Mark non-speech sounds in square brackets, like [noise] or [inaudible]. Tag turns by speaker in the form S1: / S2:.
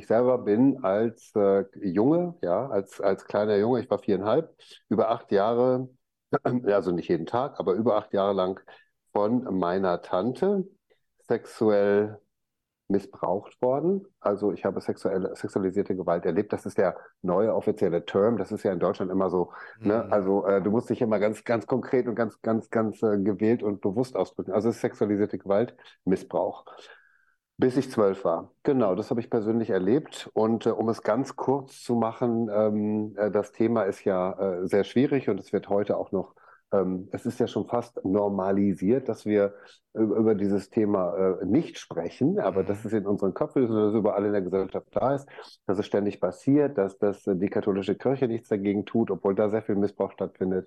S1: selber bin als äh, Junge, ja, als, als kleiner Junge, ich war viereinhalb, über acht Jahre, [clears throat] also nicht jeden Tag, aber über acht Jahre lang von meiner Tante sexuell missbraucht worden. Also ich habe sexuelle, sexualisierte Gewalt erlebt. Das ist der neue offizielle Term. Das ist ja in Deutschland immer so. Ne? Mhm. Also äh, du musst dich immer ganz, ganz konkret und ganz, ganz, ganz äh, gewählt und bewusst ausdrücken. Also sexualisierte Gewalt, Missbrauch. Bis ich zwölf war. Genau, das habe ich persönlich erlebt. Und äh, um es ganz kurz zu machen, ähm, äh, das Thema ist ja äh, sehr schwierig und es wird heute auch noch ähm, es ist ja schon fast normalisiert, dass wir über dieses Thema äh, nicht sprechen, aber mhm. dass es in unseren Köpfen ist und dass es überall in der Gesellschaft da ist, dass es ständig passiert, dass, dass die katholische Kirche nichts dagegen tut, obwohl da sehr viel Missbrauch stattfindet.